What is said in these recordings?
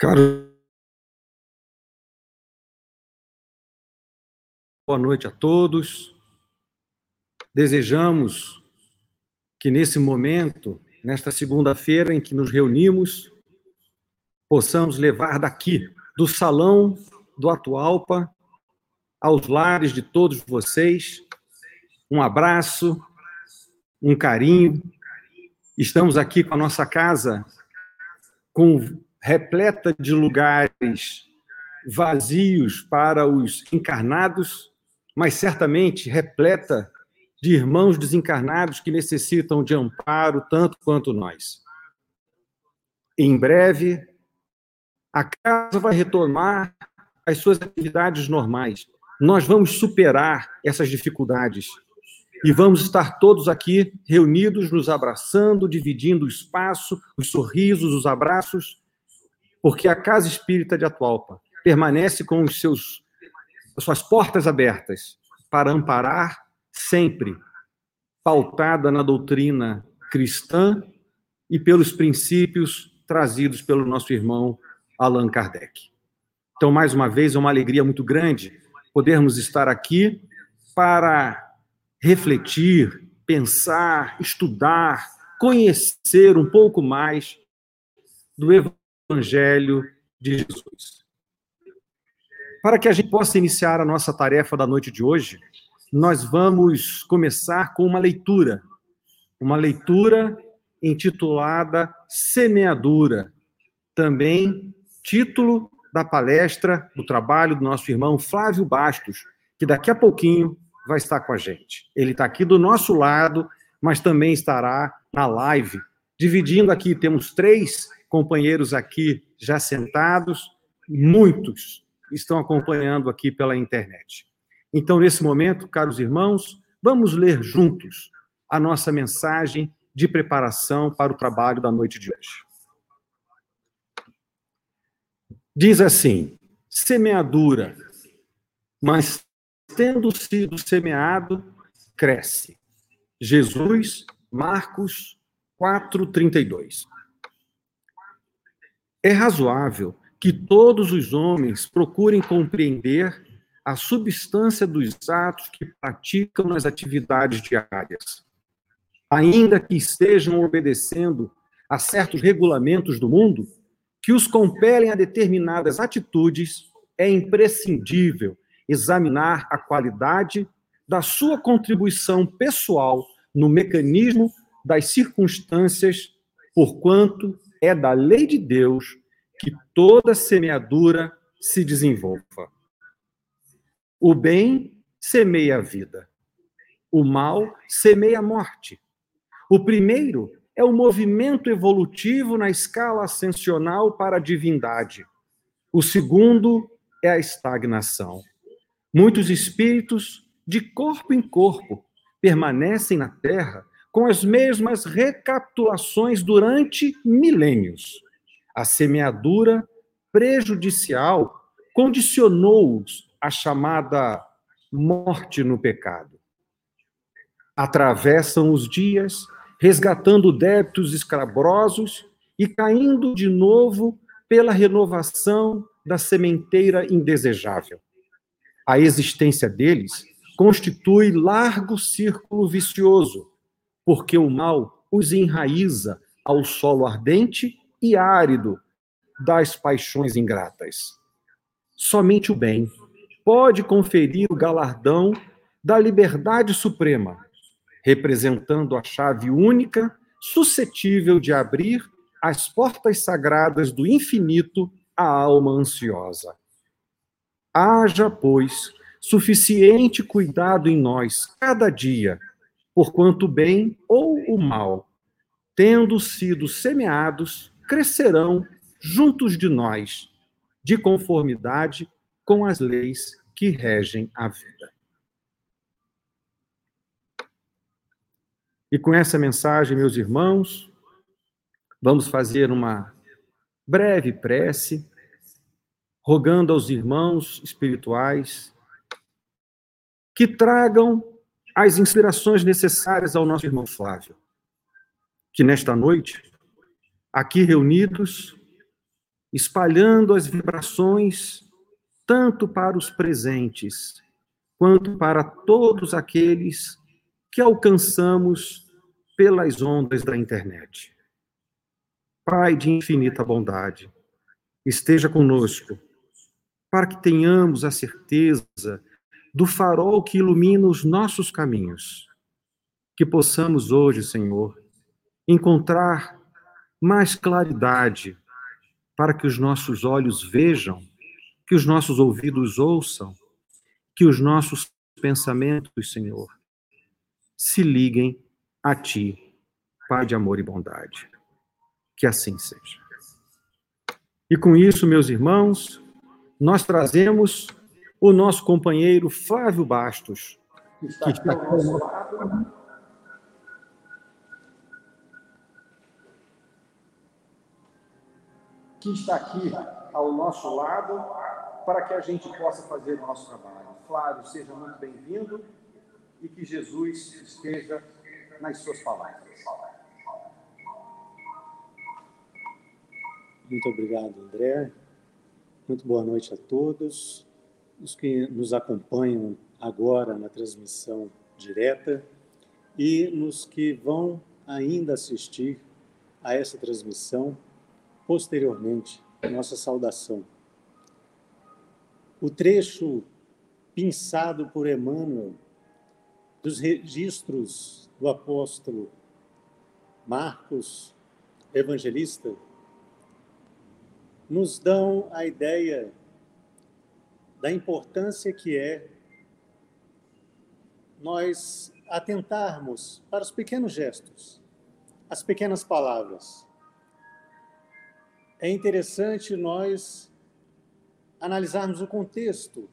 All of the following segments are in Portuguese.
Caro... Boa noite a todos. Desejamos que nesse momento, nesta segunda-feira em que nos reunimos, possamos levar daqui, do salão do Atualpa, aos lares de todos vocês, um abraço, um carinho. Estamos aqui com a nossa casa com repleta de lugares vazios para os encarnados, mas certamente repleta de irmãos desencarnados que necessitam de amparo tanto quanto nós. Em breve, a casa vai retomar as suas atividades normais. Nós vamos superar essas dificuldades e vamos estar todos aqui reunidos, nos abraçando, dividindo o espaço, os sorrisos, os abraços, porque a Casa Espírita de Atualpa permanece com os seus suas portas abertas para amparar sempre pautada na doutrina cristã e pelos princípios trazidos pelo nosso irmão Allan Kardec. Então, mais uma vez, é uma alegria muito grande podermos estar aqui para refletir, pensar, estudar, conhecer um pouco mais do Evangelho Evangelho de Jesus. Para que a gente possa iniciar a nossa tarefa da noite de hoje, nós vamos começar com uma leitura, uma leitura intitulada Semeadura, também título da palestra, do trabalho do nosso irmão Flávio Bastos, que daqui a pouquinho vai estar com a gente. Ele está aqui do nosso lado, mas também estará na live, dividindo aqui, temos três companheiros aqui já sentados, muitos estão acompanhando aqui pela internet. Então, nesse momento, caros irmãos, vamos ler juntos a nossa mensagem de preparação para o trabalho da noite de hoje. Diz assim: semeadura, mas tendo sido semeado, cresce. Jesus, Marcos 4:32. É razoável que todos os homens procurem compreender a substância dos atos que praticam nas atividades diárias. Ainda que estejam obedecendo a certos regulamentos do mundo que os compelem a determinadas atitudes, é imprescindível examinar a qualidade da sua contribuição pessoal no mecanismo das circunstâncias, porquanto é da lei de Deus que toda semeadura se desenvolva. O bem semeia a vida, o mal semeia a morte. O primeiro é o movimento evolutivo na escala ascensional para a divindade. O segundo é a estagnação. Muitos espíritos, de corpo em corpo, permanecem na Terra com as mesmas recapitulações durante milênios. A semeadura prejudicial condicionou-os à chamada morte no pecado. Atravessam os dias, resgatando débitos escabrosos e caindo de novo pela renovação da sementeira indesejável. A existência deles constitui largo círculo vicioso, porque o mal os enraiza ao solo ardente e árido das paixões ingratas. Somente o bem pode conferir o galardão da liberdade suprema, representando a chave única suscetível de abrir as portas sagradas do infinito à alma ansiosa. Haja, pois, suficiente cuidado em nós cada dia porquanto o bem ou o mal, tendo sido semeados, crescerão juntos de nós, de conformidade com as leis que regem a vida. E com essa mensagem, meus irmãos, vamos fazer uma breve prece, rogando aos irmãos espirituais que tragam as inspirações necessárias ao nosso irmão Flávio, que nesta noite, aqui reunidos, espalhando as vibrações tanto para os presentes quanto para todos aqueles que alcançamos pelas ondas da internet. Pai de infinita bondade, esteja conosco, para que tenhamos a certeza do farol que ilumina os nossos caminhos. Que possamos hoje, Senhor, encontrar mais claridade para que os nossos olhos vejam, que os nossos ouvidos ouçam, que os nossos pensamentos, Senhor, se liguem a Ti, Pai de amor e bondade. Que assim seja. E com isso, meus irmãos, nós trazemos o nosso companheiro Flávio Bastos, que está aqui ao nosso lado. Que está aqui ao nosso lado para que a gente possa fazer o nosso trabalho. Flávio, seja muito bem-vindo e que Jesus esteja nas suas palavras. Muito obrigado, André. Muito boa noite a todos, os que nos acompanham agora na transmissão direta e nos que vão ainda assistir a essa transmissão posteriormente. Nossa saudação. O trecho pensado por Emmanuel dos registros do apóstolo Marcos, evangelista, nos dão a ideia da importância que é nós atentarmos para os pequenos gestos, as pequenas palavras. É interessante nós analisarmos o contexto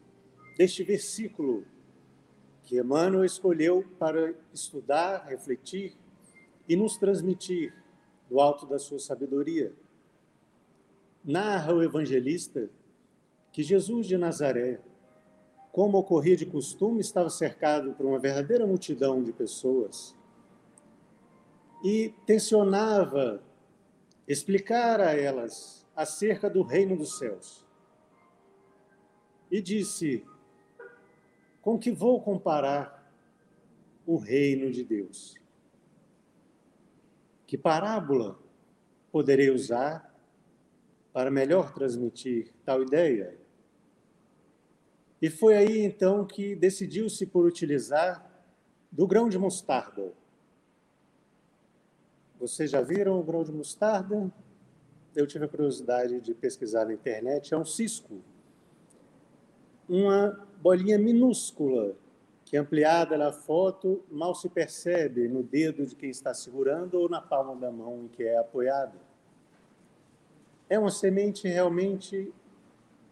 deste versículo que Emmanuel escolheu para estudar, refletir e nos transmitir do alto da sua sabedoria. Narra o evangelista que Jesus de Nazaré, como ocorria de costume, estava cercado por uma verdadeira multidão de pessoas e tensionava explicar a elas acerca do reino dos céus. E disse: com que vou comparar o reino de Deus? Que parábola poderei usar para melhor transmitir tal ideia? E foi aí então que decidiu-se por utilizar do grão de mostarda. Vocês já viram o grão de mostarda? Eu tive a curiosidade de pesquisar na internet. É um cisco, uma bolinha minúscula que ampliada na foto mal se percebe no dedo de quem está segurando ou na palma da mão em que é apoiada. É uma semente realmente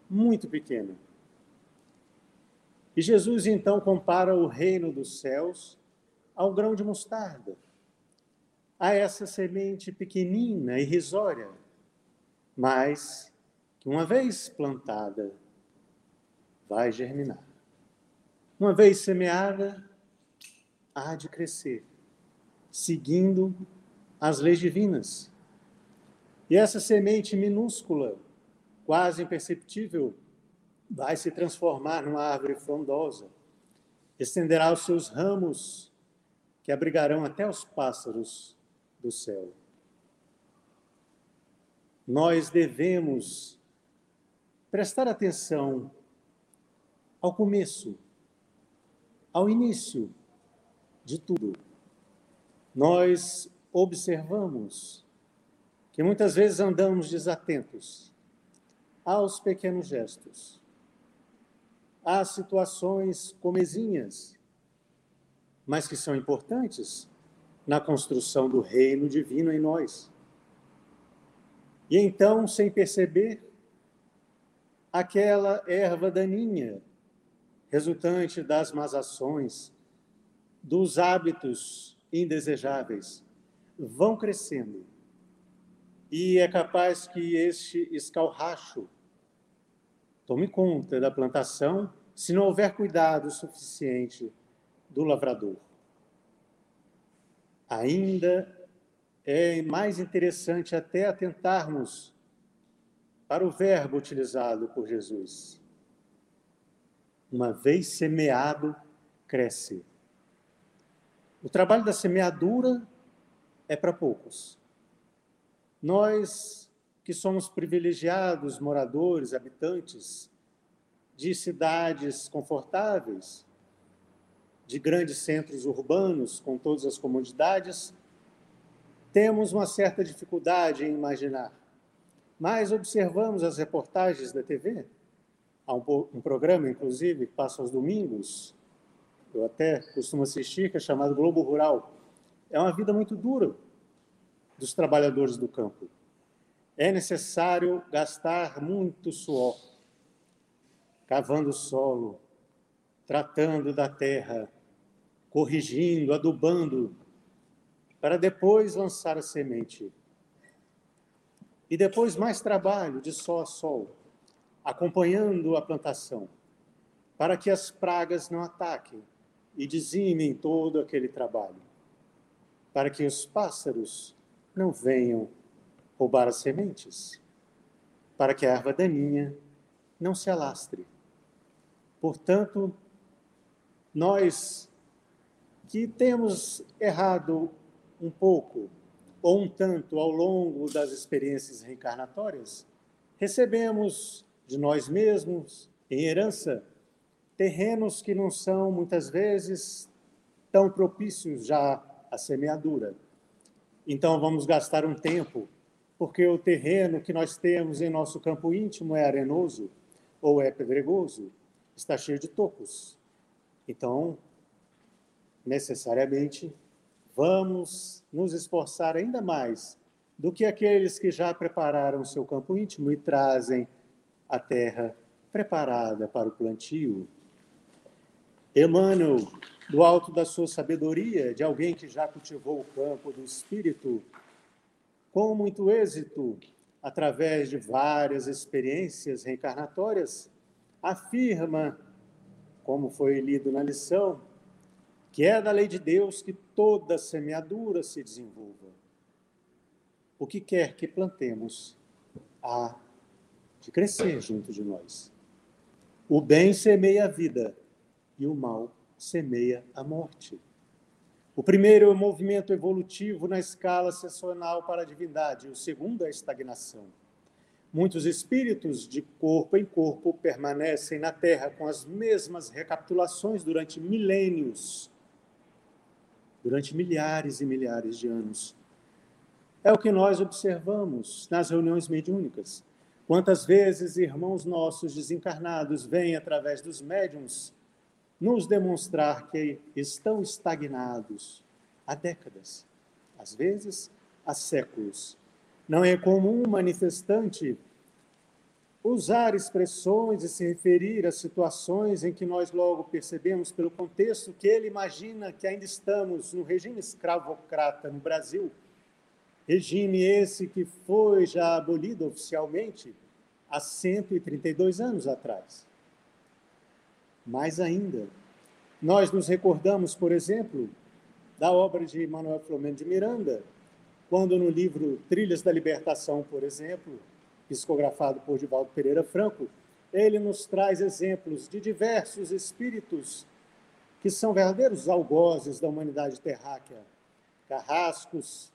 muito pequena. E Jesus então compara o reino dos céus ao grão de mostarda, a essa semente pequenina, irrisória, mas que uma vez plantada, vai germinar. Uma vez semeada, há de crescer, seguindo as leis divinas. E essa semente minúscula, quase imperceptível, vai se transformar numa árvore frondosa, estenderá os seus ramos, que abrigarão até os pássaros do céu. Nós devemos prestar atenção ao começo, ao início de tudo. Nós observamos que muitas vezes andamos desatentos aos pequenos gestos, às situações comezinhas, mas que são importantes na construção do reino divino em nós. E então, sem perceber, aquela erva daninha resultante das más ações, dos hábitos indesejáveis, vão crescendo. E é capaz que este escalracho tome conta da plantação se não houver cuidado suficiente do lavrador. Ainda é mais interessante até atentarmos para o verbo utilizado por Jesus. Uma vez semeado, cresce. O trabalho da semeadura é para poucos. Nós que somos privilegiados, moradores, habitantes de cidades confortáveis, de grandes centros urbanos com todas as comodidades, temos uma certa dificuldade em imaginar. Mas observamos as reportagens da TV, há um, programa, inclusive, que passa aos domingos, eu até costumo assistir, que é chamado Globo Rural. É uma vida muito dura dos trabalhadores do campo. É necessário gastar muito suor, cavando o solo, tratando da terra, corrigindo, adubando, para depois lançar a semente. E depois mais trabalho de sol a sol, acompanhando a plantação, para que as pragas não ataquem e dizimem todo aquele trabalho, para que os pássaros não venham roubar as sementes, para que a erva daninha não se alastre. Portanto, nós que temos errado um pouco ou um tanto ao longo das experiências reencarnatórias, recebemos de nós mesmos, em herança, terrenos que não são muitas vezes tão propícios já à semeadura. Então vamos gastar um tempo, porque o terreno que nós temos em nosso campo íntimo é arenoso ou é pedregoso, está cheio de tocos. Então, necessariamente, vamos nos esforçar ainda mais do que aqueles que já prepararam seu campo íntimo e trazem a terra preparada para o plantio. Emmanuel, do alto da sua sabedoria, de alguém que já cultivou o campo do espírito, com muito êxito, através de várias experiências reencarnatórias, afirma, como foi lido na lição, que é da lei de Deus que toda semeadura se desenvolva. O que quer que plantemos há de crescer junto de nós. O bem semeia a vida, e o mal semeia a morte. O primeiro é o movimento evolutivo na escala sessional para a divindade, o segundo é a estagnação. Muitos espíritos de corpo em corpo permanecem na Terra com as mesmas recapitulações durante milênios, durante milhares e milhares de anos. É o que nós observamos nas reuniões mediúnicas. Quantas vezes irmãos nossos desencarnados vêm através dos médiums nos demonstrar que estão estagnados há décadas, às vezes há séculos. Não é comum um manifestante usar expressões e se referir a situações em que nós logo percebemos pelo contexto que ele imagina que ainda estamos no regime escravocrata no Brasil, regime esse que foi já abolido oficialmente há 132 anos atrás. Mais ainda, nós nos recordamos, por exemplo, da obra de Manuel Flamengo de Miranda, quando no livro Trilhas da Libertação, por exemplo, psicografado por Divaldo Pereira Franco, ele nos traz exemplos de diversos espíritos que são verdadeiros algozes da humanidade terráquea, carrascos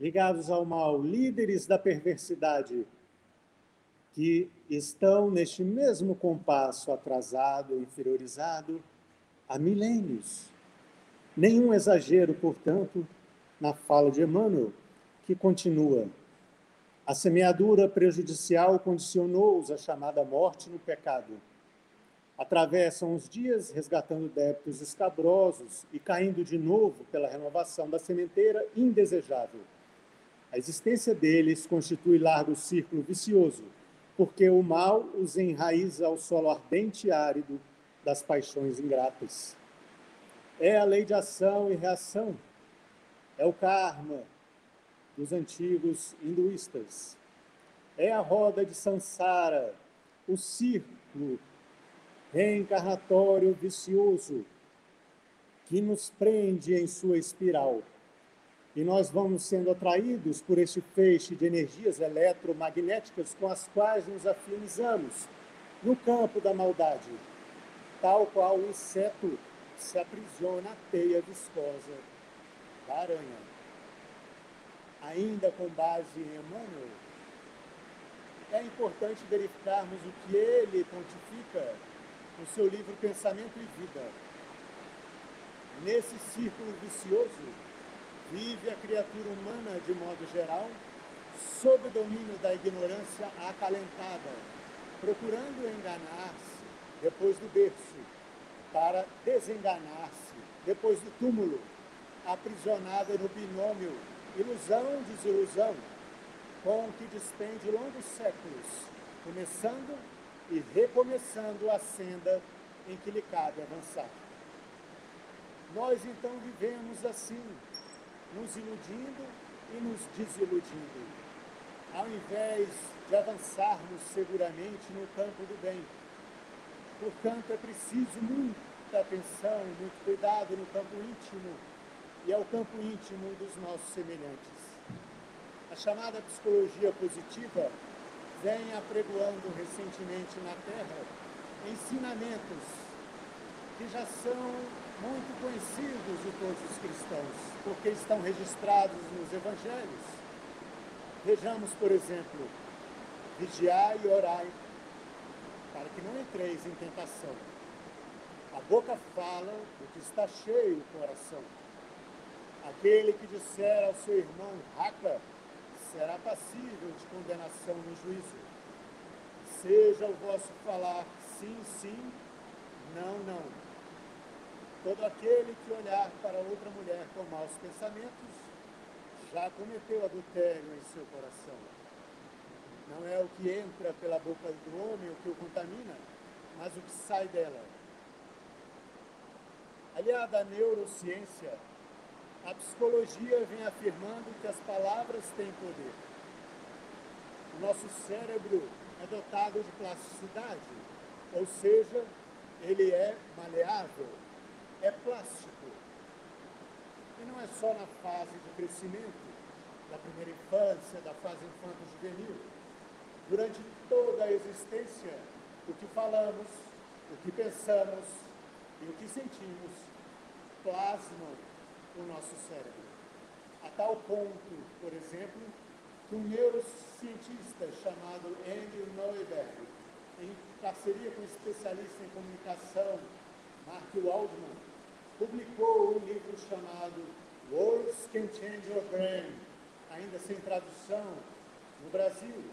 ligados ao mal, líderes da perversidade, que estão neste mesmo compasso atrasado, inferiorizado, há milênios. Nenhum exagero, portanto, na fala de Emmanuel, que continua. A semeadura prejudicial condicionou-os à chamada morte no pecado. Atravessam os dias resgatando débitos escabrosos e caindo de novo pela renovação da sementeira indesejável. A existência deles constitui largo círculo vicioso, porque o mal os enraiza ao solo ardente e árido das paixões ingratas. É a lei de ação e reação, é o karma dos antigos hinduístas, é a roda de Sansara, o círculo reencarnatório vicioso que nos prende em sua espiral. E nós vamos sendo atraídos por este feixe de energias eletromagnéticas com as quais nos afinizamos no campo da maldade, tal qual o inseto se aprisiona à teia viscosa da aranha. Ainda com base em Emmanuel, é importante verificarmos o que ele pontifica no seu livro Pensamento e Vida. Nesse círculo vicioso, vive a criatura humana de modo geral, sob o domínio da ignorância acalentada, procurando enganar-se depois do berço, para desenganar-se depois do túmulo, aprisionada no binômio ilusão-desilusão, com que despende longos séculos, começando e recomeçando a senda em que lhe cabe avançar. Nós então vivemos assim, nos iludindo e nos desiludindo, ao invés de avançarmos seguramente no campo do bem. Portanto, é preciso muita atenção, muito cuidado no campo íntimo e ao campo íntimo dos nossos semelhantes. A chamada psicologia positiva vem apregoando recentemente na Terra ensinamentos que já são muito conhecidos de todos os cristãos, porque estão registrados nos evangelhos. Vejamos, por exemplo, vigiai e orai, para que não entreis em tentação. A boca fala do que está cheio o coração. Aquele que disser ao seu irmão, raca, será passível de condenação no juízo. Seja o vosso falar sim, sim, não, não Todo aquele que olhar para outra mulher com maus pensamentos já cometeu adultério em seu coração. Não é o que entra pela boca do homem o que o contamina, mas o que sai dela. Aliada à neurociência, a psicologia vem afirmando que as palavras têm poder. O nosso cérebro é dotado de plasticidade, ou seja, ele é maleável é plástico. E não é só na fase de crescimento, da primeira infância, da fase infanto-juvenil. Durante toda a existência, o que falamos, o que pensamos e o que sentimos plasmam o nosso cérebro. A tal ponto, por exemplo, que um neurocientista chamado Andrew Neuberg, em parceria com um especialista em comunicação, Mark Waldman, publicou um livro chamado Words Can Change Your Brain, ainda sem tradução no Brasil,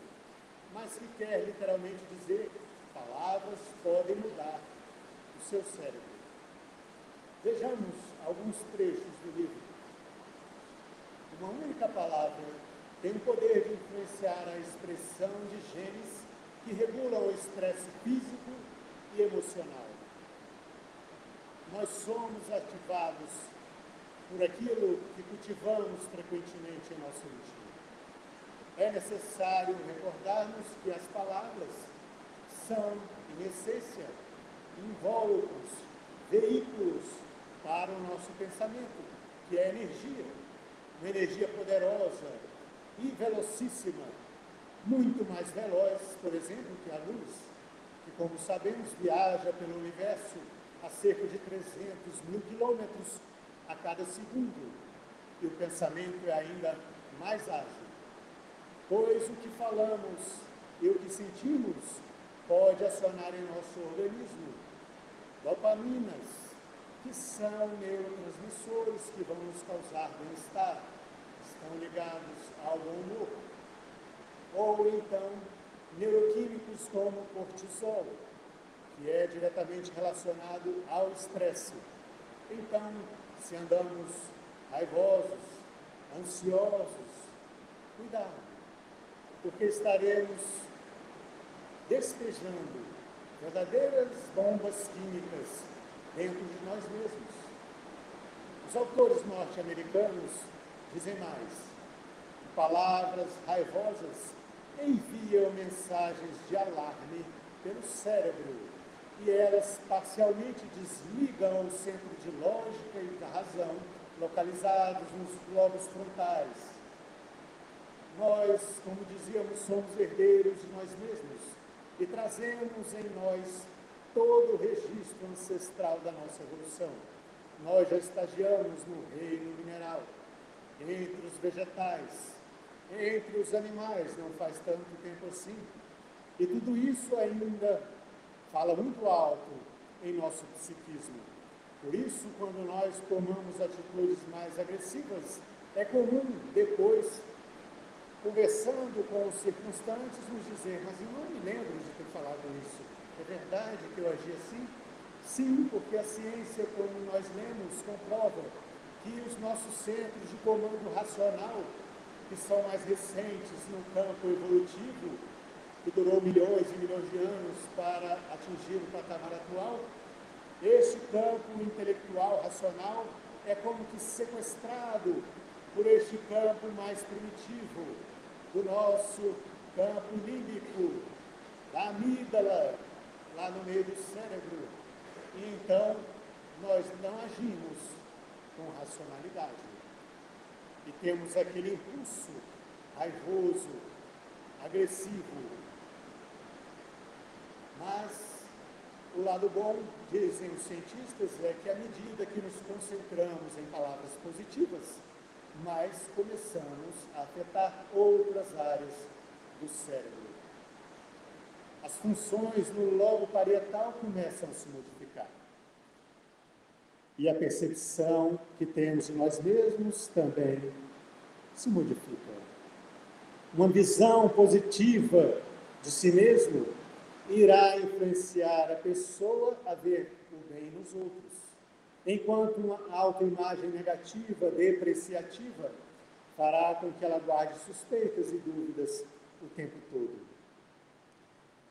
mas que quer literalmente dizer palavras podem mudar o seu cérebro. Vejamos alguns trechos do livro. Uma única palavra tem o poder de influenciar a expressão de genes que regulam o estresse físico e emocional nós somos ativados por aquilo que cultivamos frequentemente em nosso íntimo. É necessário recordarmos que as palavras são, em essência, invólucros, veículos para o nosso pensamento, que é energia, uma energia poderosa e velocíssima, muito mais veloz, por exemplo, que a luz, que, como sabemos, viaja pelo universo a cerca de 300 mil quilômetros a cada segundo. E o pensamento é ainda mais ágil. Pois o que falamos e o que sentimos pode acionar em nosso organismo dopaminas, que são neurotransmissores que vão nos causar bem-estar, estão ligados ao humor. Ou então, neuroquímicos como cortisol, que é diretamente relacionado ao estresse. Então, se andamos raivosos, ansiosos, cuidado, porque estaremos despejando verdadeiras bombas químicas dentro de nós mesmos. Os autores norte-americanos dizem mais: palavras raivosas enviam mensagens de alarme pelo cérebro e elas parcialmente desligam o centro de lógica e da razão localizados nos globos frontais. Nós, como dizíamos, somos herdeiros de nós mesmos e trazemos em nós todo o registro ancestral da nossa evolução. Nós já estagiamos no reino mineral, entre os vegetais, entre os animais, não faz tanto tempo assim. E tudo isso ainda fala muito alto em nosso psiquismo. Por isso, quando nós tomamos atitudes mais agressivas, é comum depois, conversando com os circunstantes, nos dizer: Mas eu não me lembro de ter falado isso. É verdade que eu agi assim? Sim, porque a ciência, como nós lemos, comprova que os nossos centros de comando racional, que são mais recentes no campo evolutivo, que durou milhões e milhões de anos para atingir o patamar atual, este campo intelectual, racional, é como que sequestrado por este campo mais primitivo, do nosso campo límbico, da amígdala, lá no meio do cérebro. E então, nós não agimos com racionalidade. E temos aquele impulso raivoso, agressivo. Mas o lado bom, dizem os cientistas, é que à medida que nos concentramos em palavras positivas, mais começamos a afetar outras áreas do cérebro. As funções no lobo parietal começam a se modificar. E a percepção que temos de nós mesmos também se modifica. Uma visão positiva de si mesmo irá influenciar a pessoa a ver o bem nos outros. Enquanto uma autoimagem negativa, depreciativa, fará com que ela guarde suspeitas e dúvidas o tempo todo.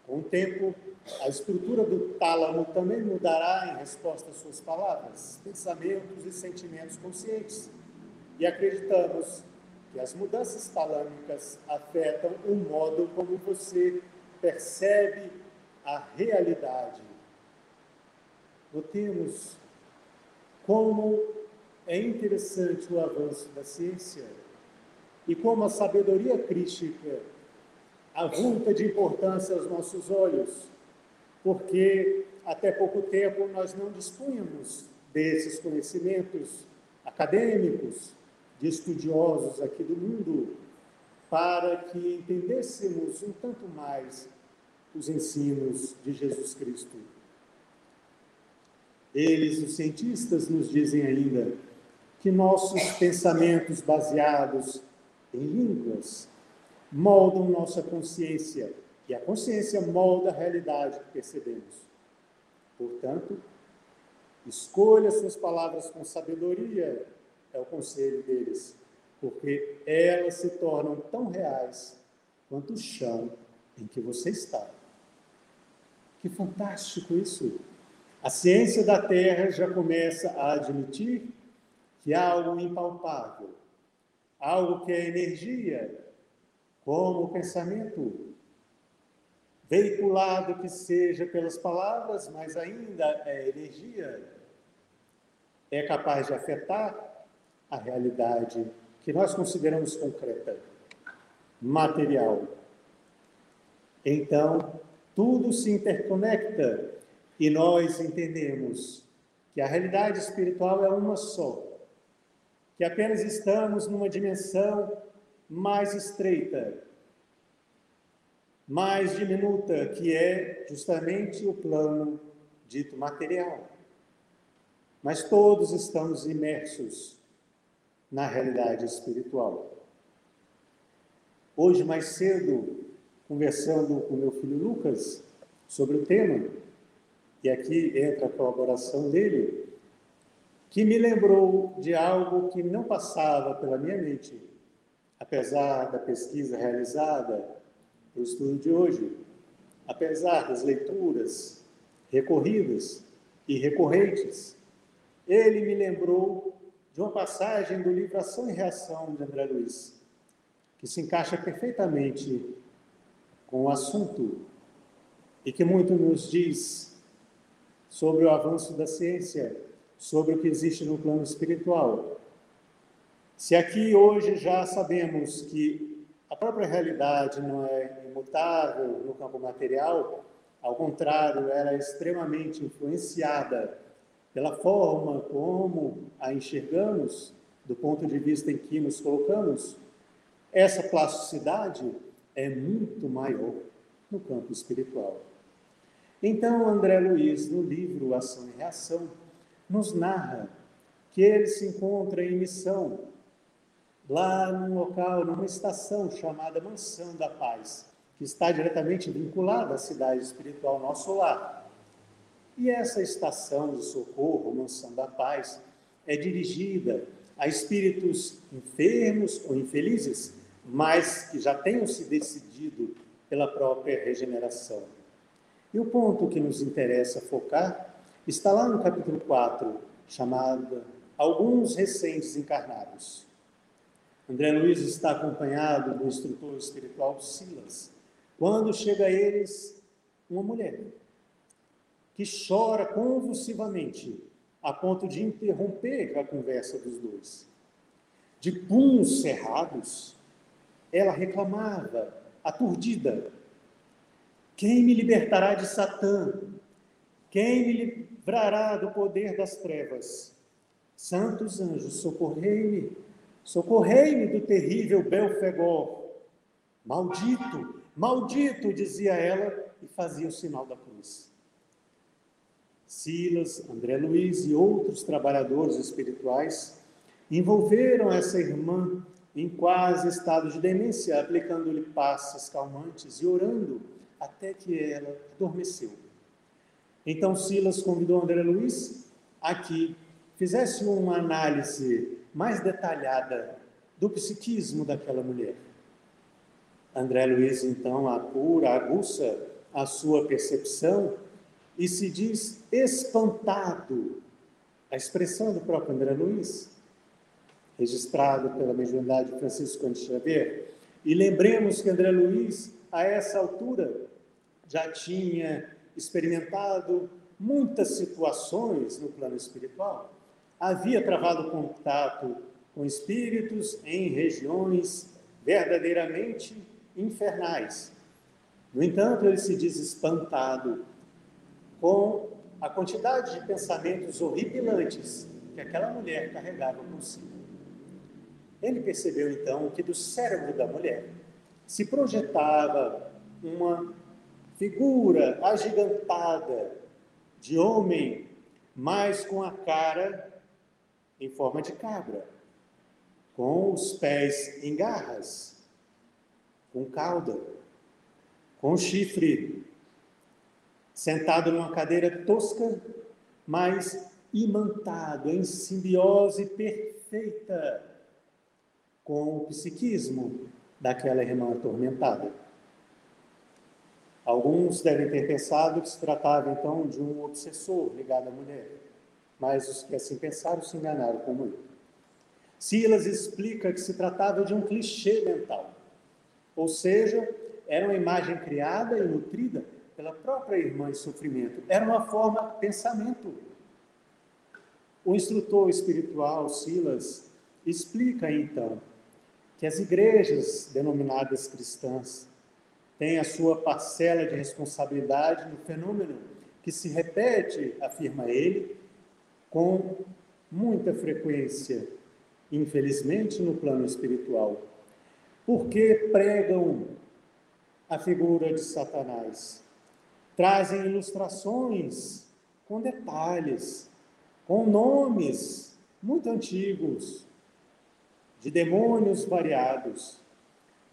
Com o tempo, a estrutura do tálamo também mudará em resposta às suas palavras, pensamentos e sentimentos conscientes. E acreditamos que as mudanças talâmicas afetam o modo como você percebe a realidade. Notemos como é interessante o avanço da ciência e como a sabedoria crítica avulta de importância aos nossos olhos, porque até pouco tempo nós não dispunhamos desses conhecimentos acadêmicos, de estudiosos aqui do mundo, para que entendêssemos um tanto mais os ensinos de Jesus Cristo. Eles, os cientistas, nos dizem ainda que nossos pensamentos baseados em línguas moldam nossa consciência e a consciência molda a realidade que percebemos. Portanto, escolha suas palavras com sabedoria, é o conselho deles, porque elas se tornam tão reais quanto o chão em que você está. Que fantástico isso! A ciência da Terra já começa a admitir que há algo impalpável, algo que é energia, como o pensamento, veiculado que seja pelas palavras, mas ainda é energia, é capaz de afetar a realidade que nós consideramos concreta, material. Então, tudo se interconecta e nós entendemos que a realidade espiritual é uma só, que apenas estamos numa dimensão mais estreita, mais diminuta, que é justamente o plano dito material. Mas todos estamos imersos na realidade espiritual. Hoje, mais cedo, conversando com meu filho Lucas sobre o tema, e aqui entra a colaboração dele, que me lembrou de algo que não passava pela minha mente, apesar da pesquisa realizada no estudo de hoje, apesar das leituras recorridas e recorrentes, ele me lembrou de uma passagem do livro Ação e Reação de André Luiz, que se encaixa perfeitamente com o assunto e que muito nos diz sobre o avanço da ciência, sobre o que existe no plano espiritual. Se aqui hoje já sabemos que a própria realidade não é imutável no campo material, ao contrário, ela é extremamente influenciada pela forma como a enxergamos, do ponto de vista em que nos colocamos, essa plasticidade é muito maior no campo espiritual. Então, André Luiz, no livro Ação e Reação, nos narra que ele se encontra em missão lá num local, numa estação chamada Mansão da Paz, que está diretamente vinculada à cidade espiritual Nosso Lar. E essa estação de socorro, Mansão da Paz, é dirigida a espíritos enfermos ou infelizes, mas que já tenham se decidido pela própria regeneração. E o ponto que nos interessa focar está lá no capítulo 4, chamado Alguns Recentes Encarnados. André Luiz está acompanhado do instrutor espiritual Silas, quando chega a eles uma mulher que chora convulsivamente a ponto de interromper a conversa dos dois. De punhos cerrados, ela reclamava, aturdida: Quem me libertará de Satã? Quem me livrará do poder das trevas? Santos anjos, socorrei-me, socorrei-me do terrível Belfegor. Maldito, Maldito, dizia ela e fazia o sinal da cruz. Silas, André Luiz e outros trabalhadores espirituais envolveram essa irmã em quase estado de demência, aplicando-lhe passes calmantes e orando até que ela adormeceu. Então Silas convidou André Luiz a que fizesse uma análise mais detalhada do psiquismo daquela mulher. André Luiz, então, apura, aguça a sua percepção e se diz espantado. A expressão do próprio André Luiz, registrado pela mediunidade de Francisco Cândido Xavier. E lembremos que André Luiz, a essa altura, já tinha experimentado muitas situações no plano espiritual. Havia travado contato com espíritos em regiões verdadeiramente infernais. No entanto, ele se diz espantado com a quantidade de pensamentos horripilantes que aquela mulher carregava consigo. Ele percebeu então que do cérebro da mulher se projetava uma figura agigantada de homem, mas com a cara em forma de cabra, com os pés em garras, com cauda, com chifre, sentado numa cadeira tosca, mas imantado em simbiose perfeita com o psiquismo daquela irmã atormentada. Alguns devem ter pensado que se tratava então de um obsessor ligado à mulher, mas os que assim pensaram se enganaram como eu. Silas explica que se tratava de um clichê mental ou seja, era uma imagem criada e nutrida pela própria irmã em sofrimento. Era uma forma pensamento. O instrutor espiritual Silas explica então que as igrejas denominadas cristãs têm a sua parcela de responsabilidade no fenômeno que se repete, afirma ele, com muita frequência, infelizmente, no plano espiritual porque pregam a figura de Satanás. Trazem ilustrações com detalhes, com nomes muito antigos, de demônios variados.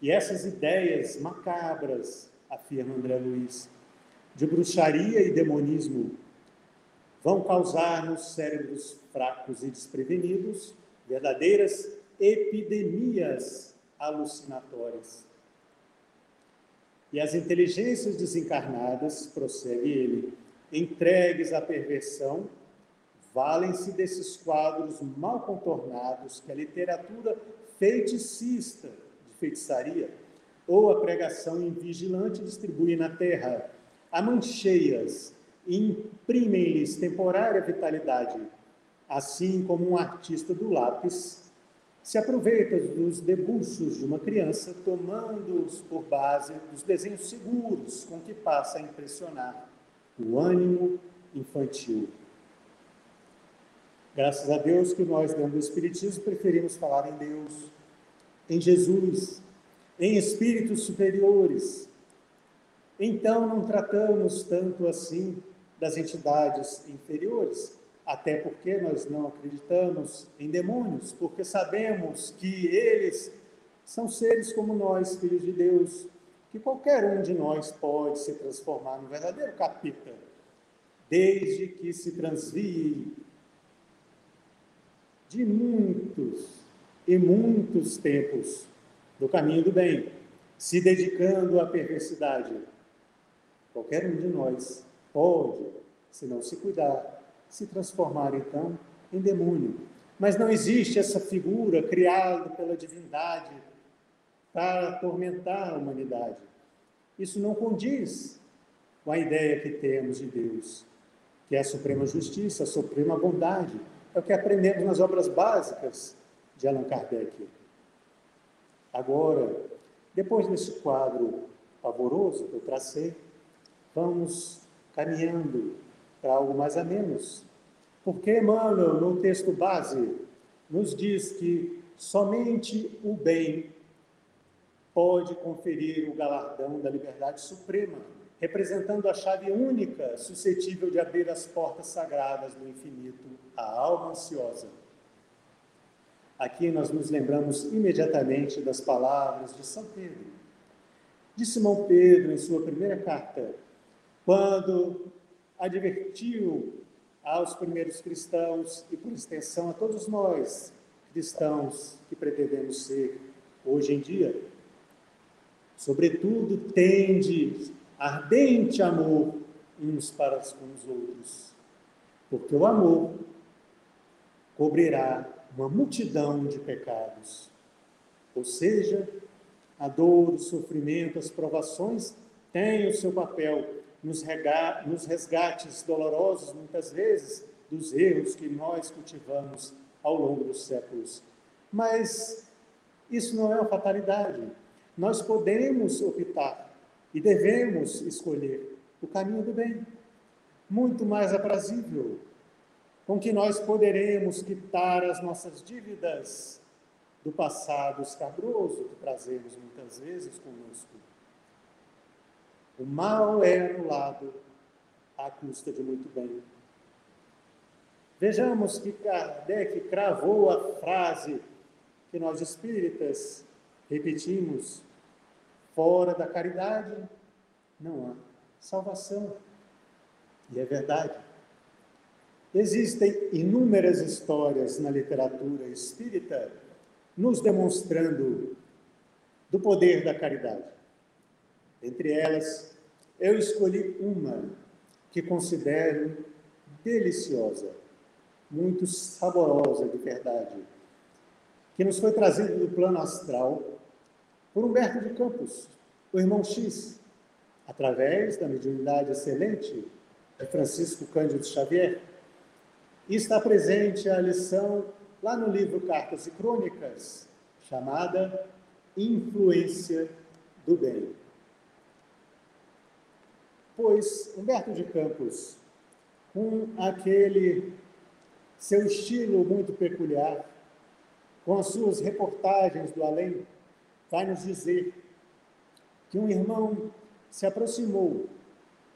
E essas ideias macabras, afirma André Luiz, de bruxaria e demonismo, vão causar nos cérebros fracos e desprevenidos verdadeiras epidemias alucinatórias. E as inteligências desencarnadas, prossegue ele, entregues à perversão, valem-se desses quadros mal contornados que a literatura feiticista de feitiçaria ou a pregação invigilante distribui na terra, a mancheias e imprimem-lhes temporária vitalidade, assim como um artista do lápis se aproveita dos debuxos de uma criança, tomando-os por base dos desenhos seguros com que passa a impressionar o ânimo infantil. Graças a Deus que nós, dentro do Espiritismo, preferimos falar em Deus, em Jesus, em espíritos superiores. Então, não tratamos tanto assim das entidades inferiores, até porque nós não acreditamos em demônios, porque sabemos que eles são seres como nós, filhos de Deus, que qualquer um de nós pode se transformar no verdadeiro capeta, desde que se transvie de muitos e muitos tempos do caminho do bem, se dedicando à perversidade. Qualquer um de nós pode, se não se cuidar, se transformar então em demônio. Mas não existe essa figura criada pela divindade para atormentar a humanidade. Isso não condiz com a ideia que temos de Deus, que é a suprema justiça, a suprema bondade. É o que aprendemos nas obras básicas de Allan Kardec. Agora, depois desse quadro pavoroso que eu tracei, vamos caminhando para algo mais a menos. Porque Emmanuel, no texto base, nos diz que somente o bem pode conferir o galardão da liberdade suprema, representando a chave única suscetível de abrir as portas sagradas do infinito à alma ansiosa. Aqui nós nos lembramos imediatamente das palavras de São Pedro. De Simão Pedro, em sua primeira carta, quando advertiu aos primeiros cristãos e, por extensão, a todos nós, cristãos que pretendemos ser hoje em dia. Sobretudo, tende ardente amor uns para com os outros, porque o amor cobrirá uma multidão de pecados. Ou seja, a dor, o sofrimento, as provações têm o seu papel nos, nos resgates dolorosos, muitas vezes, dos erros que nós cultivamos ao longo dos séculos. Mas isso não é uma fatalidade. Nós podemos optar e devemos escolher o caminho do bem, muito mais aprazível, com que nós poderemos quitar as nossas dívidas do passado escabroso que trazemos muitas vezes conosco. O mal é anulado à custa de muito bem. Vejamos que Kardec cravou a frase que nós espíritas repetimos: fora da caridade não há salvação. E é verdade. Existem inúmeras histórias na literatura espírita nos demonstrando do poder da caridade. Entre elas, eu escolhi uma que considero deliciosa, muito saborosa de verdade, que nos foi trazida do plano astral por Humberto de Campos, o irmão X, através da mediunidade excelente de Francisco Cândido Xavier. E está presente a lição lá no livro Cartas e Crônicas, chamada Influência do Bem. Pois Humberto de Campos, com aquele seu estilo muito peculiar, com as suas reportagens do além, vai nos dizer que um irmão se aproximou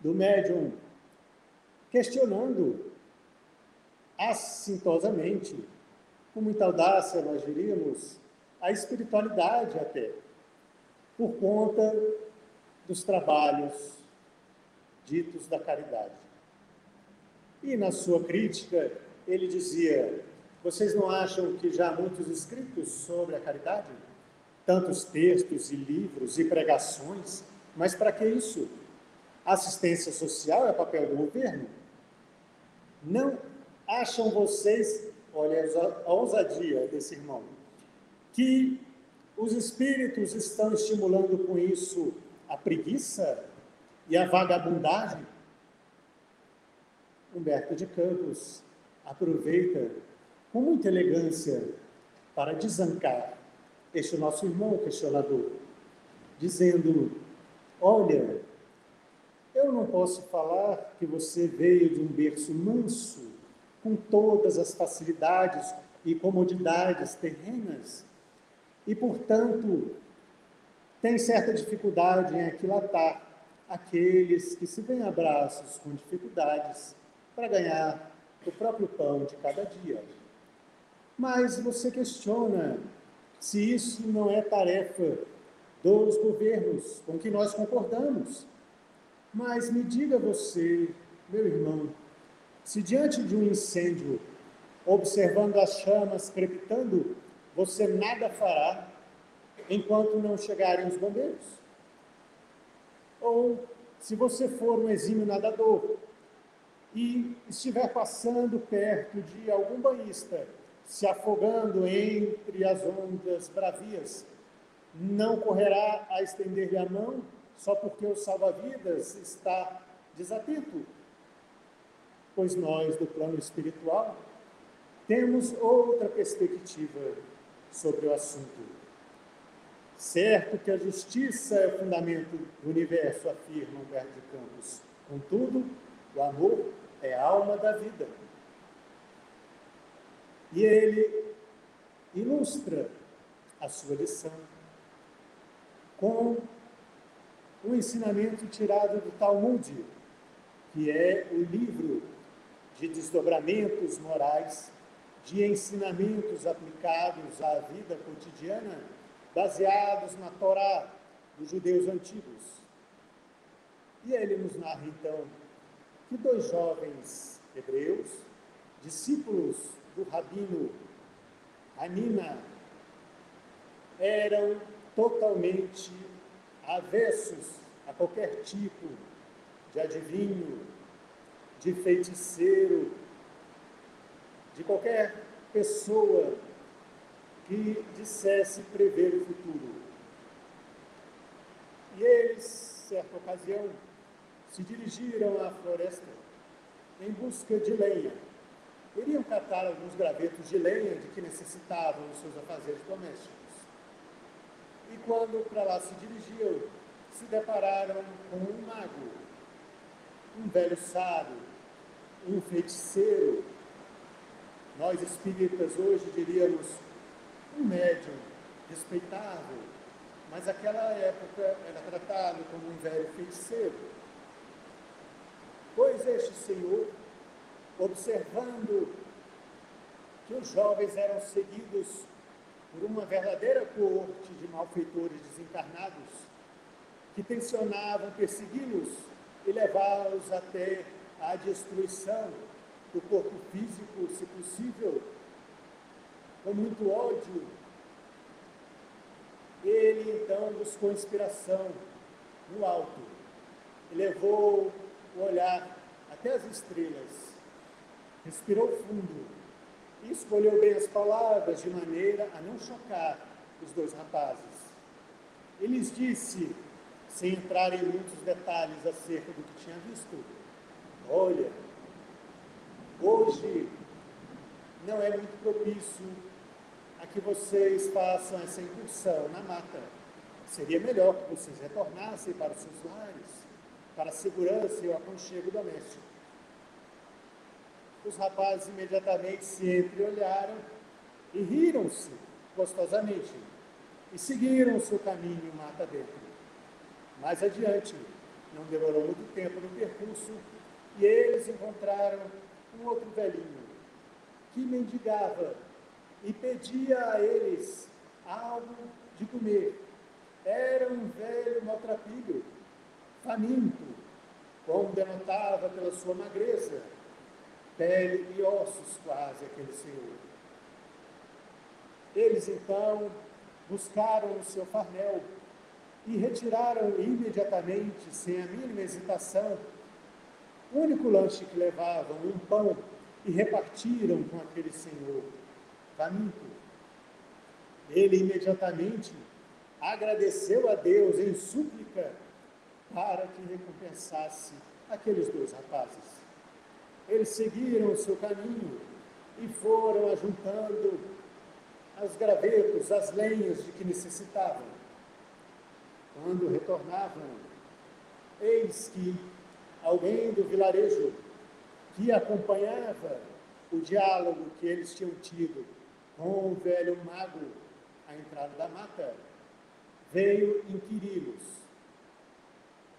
do médium questionando assintosamente, com muita audácia, nós diríamos, a espiritualidade até, por conta dos trabalhos ditos da caridade. E na sua crítica, ele dizia: Vocês não acham que já há muitos escritos sobre a caridade? Tantos textos e livros e pregações, mas para que isso? Assistência social é papel do governo? Não acham vocês, olha a ousadia desse irmão, que os espíritos estão estimulando com isso a preguiça, e a vagabundagem, Humberto de Campos aproveita com muita elegância para desancar este nosso irmão questionador, dizendo: Olha, eu não posso falar que você veio de um berço manso, com todas as facilidades e comodidades terrenas, e, portanto, tem certa dificuldade em aquilatar aqueles que se vêem abraços com dificuldades para ganhar o próprio pão de cada dia. Mas você questiona se isso não é tarefa dos governos com que nós concordamos. Mas me diga você, meu irmão, se diante de um incêndio, observando as chamas crepitando, você nada fará enquanto não chegarem os bombeiros? Ou se você for um exímio nadador e estiver passando perto de algum banhista, se afogando entre as ondas bravias, não correrá a estender-lhe a mão só porque o salva-vidas está desatento? Pois nós, do plano espiritual, temos outra perspectiva sobre o assunto. Certo que a justiça é o fundamento do universo, afirma Humberto de Campos. Contudo, o amor é a alma da vida. E ele ilustra a sua lição com um ensinamento tirado do Talmud, que é o livro de desdobramentos morais, de ensinamentos aplicados à vida cotidiana baseados na Torá dos judeus antigos. E ele nos narra então que dois jovens hebreus, discípulos do rabino Anina, eram totalmente avessos a qualquer tipo de adivinho, de feiticeiro, de qualquer pessoa que dissesse prever o futuro. E eles, certa ocasião, se dirigiram à floresta em busca de lenha. Iriam catar alguns gravetos de lenha de que necessitavam nos seus afazeres domésticos. E quando para lá se dirigiam, se depararam com um mago, um velho sábio, um feiticeiro. Nós espíritas hoje diríamos um médium respeitável, mas naquela época era tratado como um velho feiticeiro. Pois este senhor, observando que os jovens eram seguidos por uma verdadeira corte de malfeitores desencarnados, que tensionavam persegui-los e levá-los até a destruição do corpo físico, se possível, com muito ódio, ele então buscou inspiração no alto, levou o olhar até as estrelas, respirou fundo e escolheu bem as palavras de maneira a não chocar os dois rapazes. Ele lhes disse, sem entrar em muitos detalhes acerca do que tinha visto: Olha, hoje não é muito propício a que vocês façam essa incursão na mata. Seria melhor que vocês retornassem para os seus lares, para a segurança e o aconchego doméstico. Os rapazes imediatamente se entreolharam e riram-se gostosamente e seguiram seu caminho mata dentro. Mais adiante, não demorou muito tempo no percurso, e eles encontraram um outro velhinho que mendigava e pedia a eles algo de comer. Era um velho maltrapilho, faminto, como denotava pela sua magreza, pele e ossos quase aquele senhor. Eles então buscaram o seu farnel e retiraram imediatamente, sem a mínima hesitação, o único lanche que levavam, um pão, e repartiram com aquele senhor faminto. Ele imediatamente agradeceu a Deus em súplica para que recompensasse aqueles dois rapazes. Eles seguiram o seu caminho e foram ajuntando as os gravetos, as lenhas de que necessitavam. Quando retornavam, eis que alguém do vilarejo que acompanhava o diálogo que eles tinham tido com o velho mago à entrada da mata, veio inquiri-los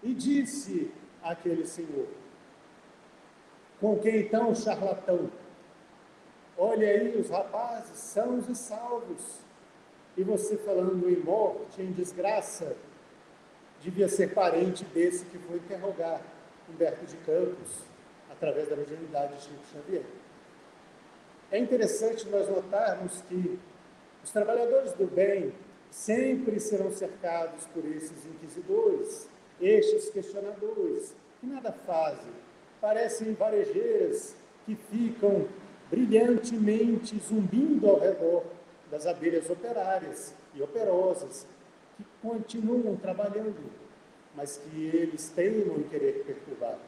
e disse àquele senhor: Com quem então o charlatão? Olha aí, os rapazes sãos e salvos. E você falando em morte, em desgraça, devia ser parente desse que foi interrogar Humberto de Campos, através da mediunidade de Chico Xavier. É interessante nós notarmos que os trabalhadores do bem sempre serão cercados por esses inquisidores, estes questionadores, que nada fazem, parecem varejeiras que ficam brilhantemente zumbindo ao redor das abelhas operárias e operosas, que continuam trabalhando, mas que eles teimam em querer perturbar.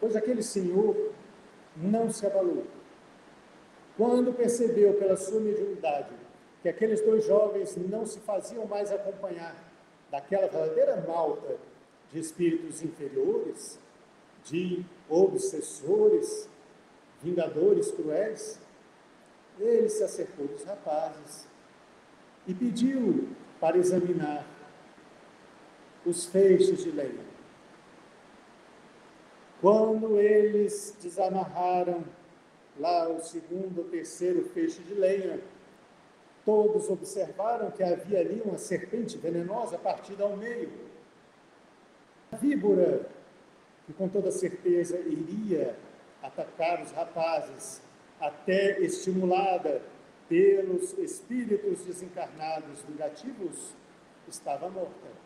Pois aquele senhor não se abalou. Quando percebeu pela sua mediunidade que aqueles dois jovens não se faziam mais acompanhar daquela verdadeira malta de espíritos inferiores, de obsessores, vingadores cruéis, ele se acercou dos rapazes e pediu para examinar os feixes de lenha. Quando eles desamarraram lá o segundo ou terceiro feixe de lenha, todos observaram que havia ali uma serpente venenosa partida ao meio. A víbora, que com toda certeza iria atacar os rapazes, até estimulada pelos espíritos desencarnados negativos, estava morta.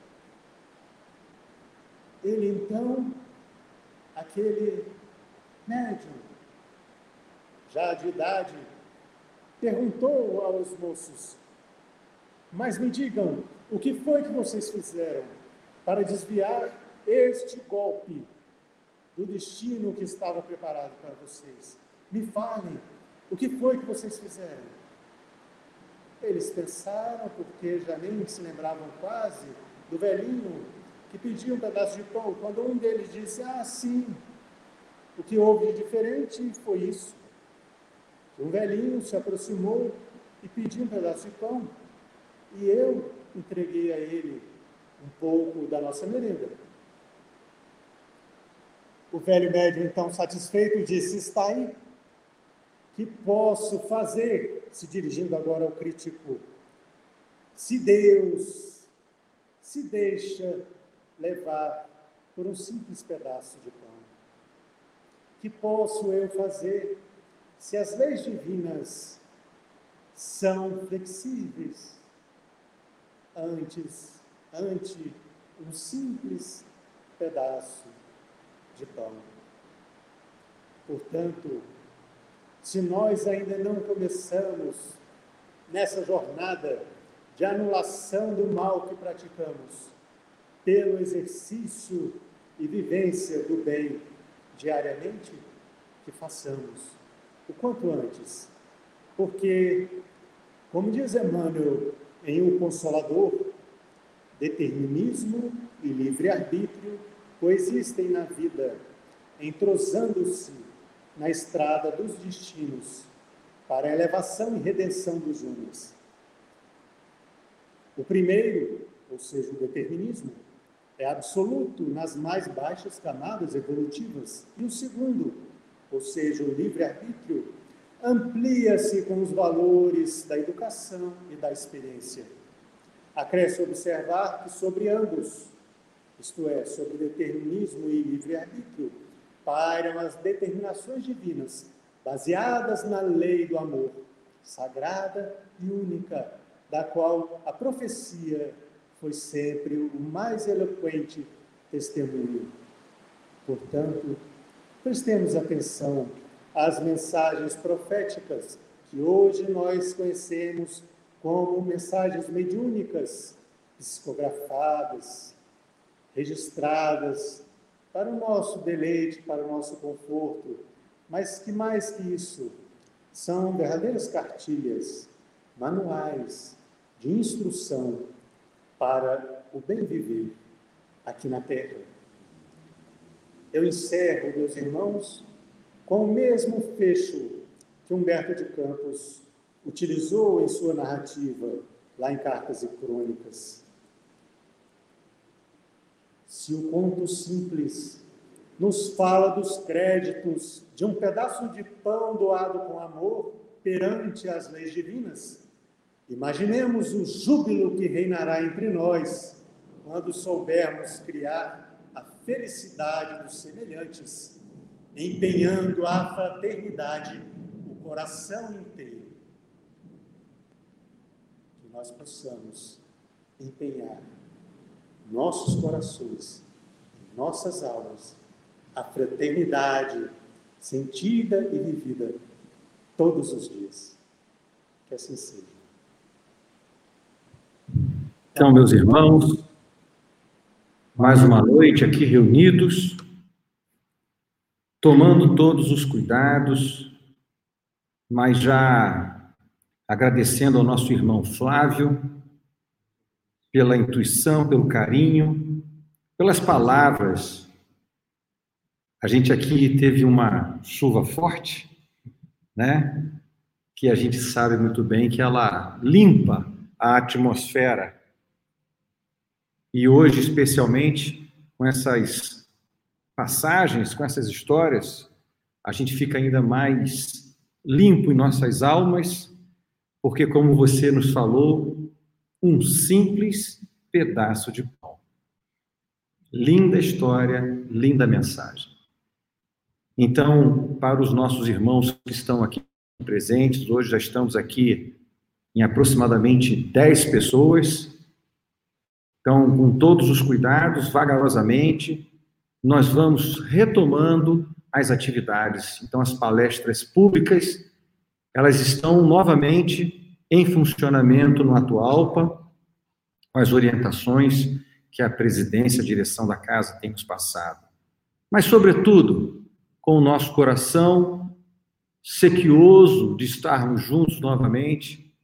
Ele então, aquele médium, já de idade, perguntou aos moços: Mas me digam, o que foi que vocês fizeram para desviar este golpe do destino que estava preparado para vocês. Me falem, o que foi que vocês fizeram? Eles pensaram, porque já nem se lembravam quase do velhinho que pediu um pedaço de pão, quando um deles disse: Ah, sim, o que houve de diferente foi isso. Um velhinho se aproximou e pediu um pedaço de pão, e eu entreguei a ele um pouco da nossa merenda. O velho médium, então, satisfeito, disse: Está aí. Que posso fazer? Se dirigindo agora ao crítico. Se Deus se deixa levar por um simples pedaço de pão, que posso eu fazer se as leis divinas são flexíveis antes, ante um simples pedaço de pão. Portanto, se nós ainda não começamos nessa jornada de anulação do mal que praticamos, pelo exercício e vivência do bem diariamente, que façamos o quanto antes. Porque, como diz Emmanuel em O Consolador, determinismo e livre-arbítrio coexistem na vida, entrosando-se na estrada dos destinos para a elevação e redenção dos homens. O primeiro, ou seja, o determinismo, é absoluto nas mais baixas camadas evolutivas, e o segundo, ou seja, o livre-arbítrio, amplia-se com os valores da educação e da experiência. Acresce observar que sobre ambos isto é, sobre determinismo e livre-arbítrio, pairam as determinações divinas, baseadas na lei do amor, sagrada e única, da qual a profecia foi sempre o mais eloquente testemunho. Portanto, prestemos atenção às mensagens proféticas que hoje nós conhecemos como mensagens mediúnicas, psicografadas, registradas para o nosso deleite, para o nosso conforto, mas que mais que isso, são verdadeiras cartilhas manuais de instrução para o bem viver aqui na Terra. Eu encerro, meus irmãos, com o mesmo fecho que Humberto de Campos utilizou em sua narrativa lá em Cartas e Crônicas. Se o conto simples nos fala dos créditos de um pedaço de pão doado com amor perante as leis divinas, imaginemos o júbilo que reinará entre nós quando soubermos criar felicidade dos semelhantes, empenhando a fraternidade o coração inteiro. Que nós possamos empenhar nossos corações, nossas almas, a fraternidade sentida e vivida todos os dias. Que assim seja. Então, meus irmãos, mais uma noite aqui reunidos, tomando todos os cuidados, mas já agradecendo ao nosso irmão Flávio pela intuição, pelo carinho, pelas palavras. A gente aqui teve uma chuva forte, né? Que a gente sabe muito bem que ela limpa a atmosfera e hoje, especialmente, com essas passagens, com essas histórias, a gente fica ainda mais limpo em nossas almas, porque, como você nos falou, um simples pedaço de pão. Linda história, linda mensagem. Então, para os nossos irmãos que estão aqui presentes, hoje já estamos aqui em aproximadamente 10 pessoas, então, com todos os cuidados, vagarosamente, nós vamos retomando as atividades. Então, as palestras públicas, elas estão novamente em funcionamento no Atualpa, com as orientações que a presidência, a direção da casa tem nos passado. Mas, sobretudo, com o nosso coração sequioso de estarmos juntos novamente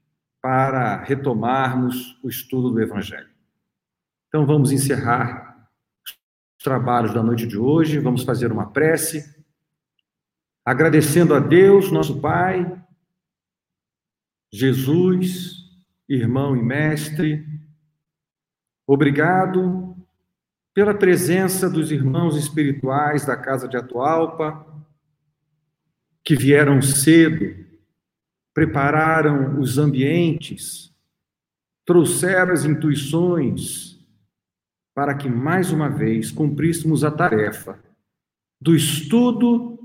para retomarmos o estudo do Evangelho. Então vamos encerrar os trabalhos da noite de hoje, vamos fazer uma prece, agradecendo a Deus, nosso Pai, Jesus, irmão e mestre, obrigado pela presença dos irmãos espirituais da Casa de Atualpa, que vieram cedo, prepararam os ambientes, trouxeram as intuições, para que mais uma vez cumpríssemos a tarefa do estudo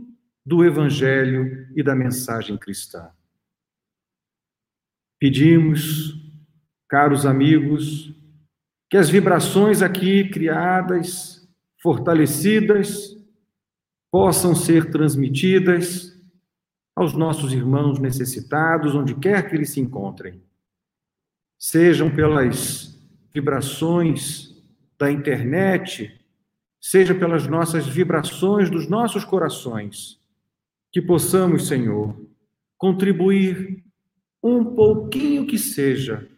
do Evangelho e da mensagem cristã. Pedimos, caros amigos, que as vibrações aqui criadas, fortalecidas, possam ser transmitidas aos nossos irmãos necessitados, onde quer que eles se encontrem. Sejam pelas vibrações da internet, seja pelas nossas vibrações dos nossos corações, que possamos, Senhor, contribuir um pouquinho que seja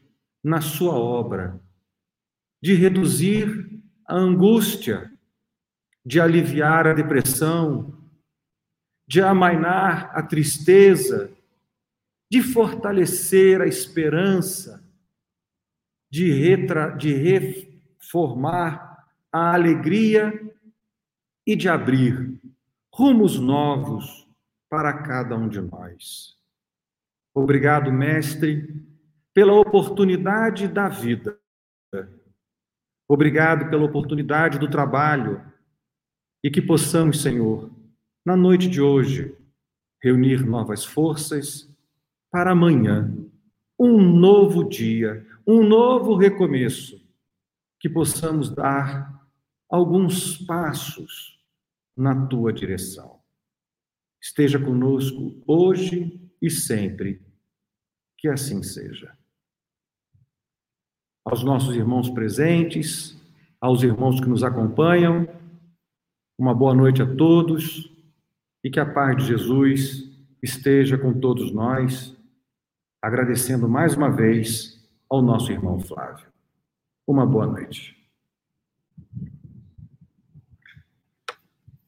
na Sua obra, de reduzir a angústia, de aliviar a depressão, de amainar a tristeza, de fortalecer a esperança, de, retra, de formar a alegria e de abrir rumos novos para cada um de nós. Obrigado, Mestre, pela oportunidade da vida. Obrigado pela oportunidade do trabalho e que possamos, Senhor, na noite de hoje, reunir novas forças para amanhã, um novo dia, um novo recomeço que possamos dar alguns passos na tua direção. Esteja conosco hoje e sempre. Que assim seja. Aos nossos irmãos presentes, aos irmãos que nos acompanham, uma boa noite a todos e que a paz de Jesus esteja com todos nós agradecendo mais uma vez ao nosso irmão Flávio. Uma boa noite.